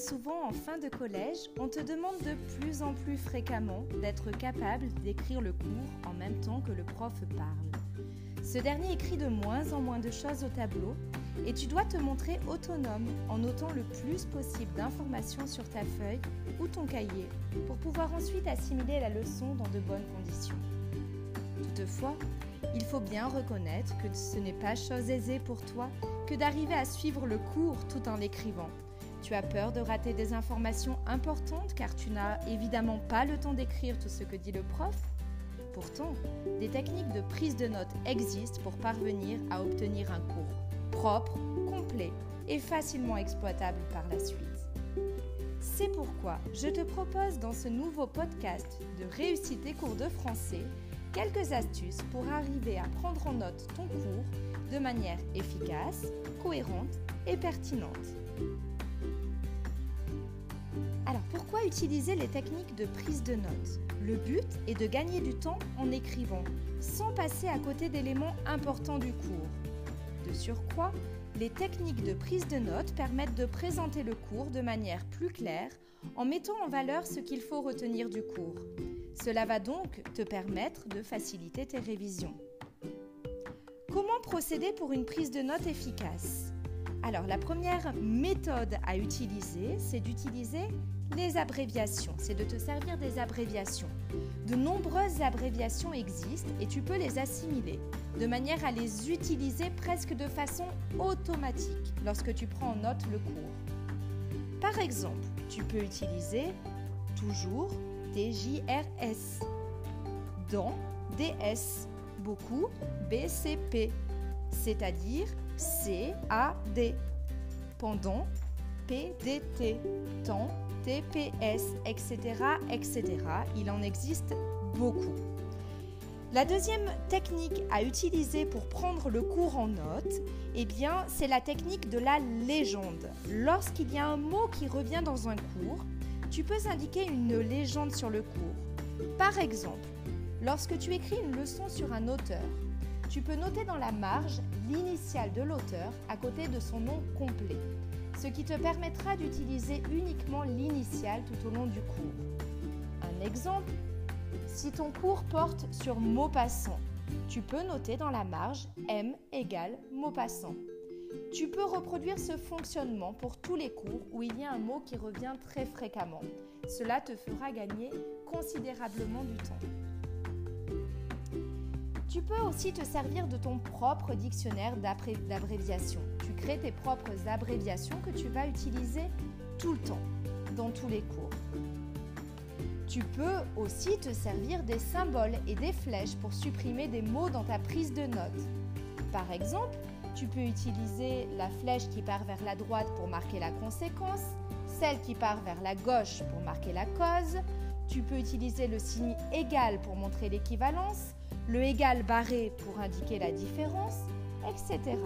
souvent en fin de collège, on te demande de plus en plus fréquemment d'être capable d'écrire le cours en même temps que le prof parle. Ce dernier écrit de moins en moins de choses au tableau et tu dois te montrer autonome en notant le plus possible d'informations sur ta feuille ou ton cahier pour pouvoir ensuite assimiler la leçon dans de bonnes conditions. Toutefois, il faut bien reconnaître que ce n'est pas chose aisée pour toi que d'arriver à suivre le cours tout en l'écrivant. Tu as peur de rater des informations importantes car tu n'as évidemment pas le temps d'écrire tout ce que dit le prof? Pourtant, des techniques de prise de notes existent pour parvenir à obtenir un cours propre, complet et facilement exploitable par la suite. C'est pourquoi je te propose dans ce nouveau podcast de Réussite tes cours de français quelques astuces pour arriver à prendre en note ton cours de manière efficace, cohérente et pertinente. Alors pourquoi utiliser les techniques de prise de notes? Le but est de gagner du temps en écrivant, sans passer à côté d'éléments importants du cours. De surcroît, les techniques de prise de notes permettent de présenter le cours de manière plus claire en mettant en valeur ce qu'il faut retenir du cours. Cela va donc te permettre de faciliter tes révisions. Comment procéder pour une prise de notes efficace? Alors la première méthode à utiliser, c'est d'utiliser les abréviations, c'est de te servir des abréviations. De nombreuses abréviations existent et tu peux les assimiler de manière à les utiliser presque de façon automatique lorsque tu prends en note le cours. Par exemple, tu peux utiliser toujours TJRS, dans DS, beaucoup BCP, c'est-à-dire CAD, pendant PDT, temps TPS, etc., etc. Il en existe beaucoup. La deuxième technique à utiliser pour prendre le cours en note, eh bien, c'est la technique de la légende. Lorsqu'il y a un mot qui revient dans un cours, tu peux indiquer une légende sur le cours. Par exemple, lorsque tu écris une leçon sur un auteur, tu peux noter dans la marge l'initiale de l'auteur à côté de son nom complet ce qui te permettra d'utiliser uniquement l'initiale tout au long du cours. Un exemple, si ton cours porte sur Maupassant, tu peux noter dans la marge M égale Maupassant. Tu peux reproduire ce fonctionnement pour tous les cours où il y a un mot qui revient très fréquemment. Cela te fera gagner considérablement du temps. Tu peux aussi te servir de ton propre dictionnaire d'abréviation crée tes propres abréviations que tu vas utiliser tout le temps, dans tous les cours. Tu peux aussi te servir des symboles et des flèches pour supprimer des mots dans ta prise de notes. Par exemple, tu peux utiliser la flèche qui part vers la droite pour marquer la conséquence, celle qui part vers la gauche pour marquer la cause, tu peux utiliser le signe égal pour montrer l'équivalence, le égal barré pour indiquer la différence, etc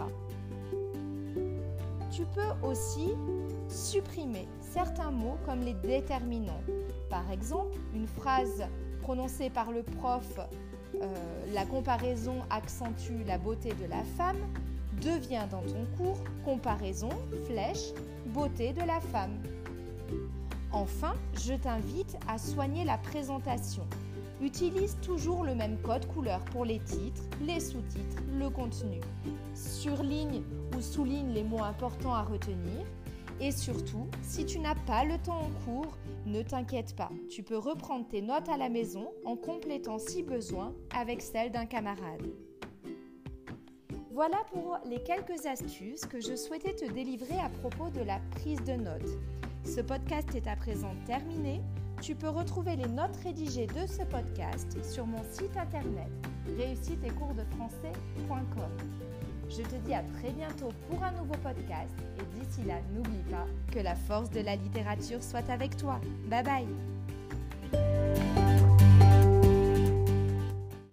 tu peux aussi supprimer certains mots comme les déterminants. Par exemple, une phrase prononcée par le prof, euh, la comparaison accentue la beauté de la femme, devient dans ton cours comparaison, flèche, beauté de la femme. Enfin, je t'invite à soigner la présentation. Utilise toujours le même code couleur pour les titres, les sous-titres, le contenu. Surligne ou souligne les mots importants à retenir. Et surtout, si tu n'as pas le temps en cours, ne t'inquiète pas, tu peux reprendre tes notes à la maison en complétant si besoin avec celles d'un camarade. Voilà pour les quelques astuces que je souhaitais te délivrer à propos de la prise de notes. Ce podcast est à présent terminé. Tu peux retrouver les notes rédigées de ce podcast sur mon site internet réussiteetcoursdefrançais.com. Je te dis à très bientôt pour un nouveau podcast et d'ici là, n'oublie pas que la force de la littérature soit avec toi. Bye bye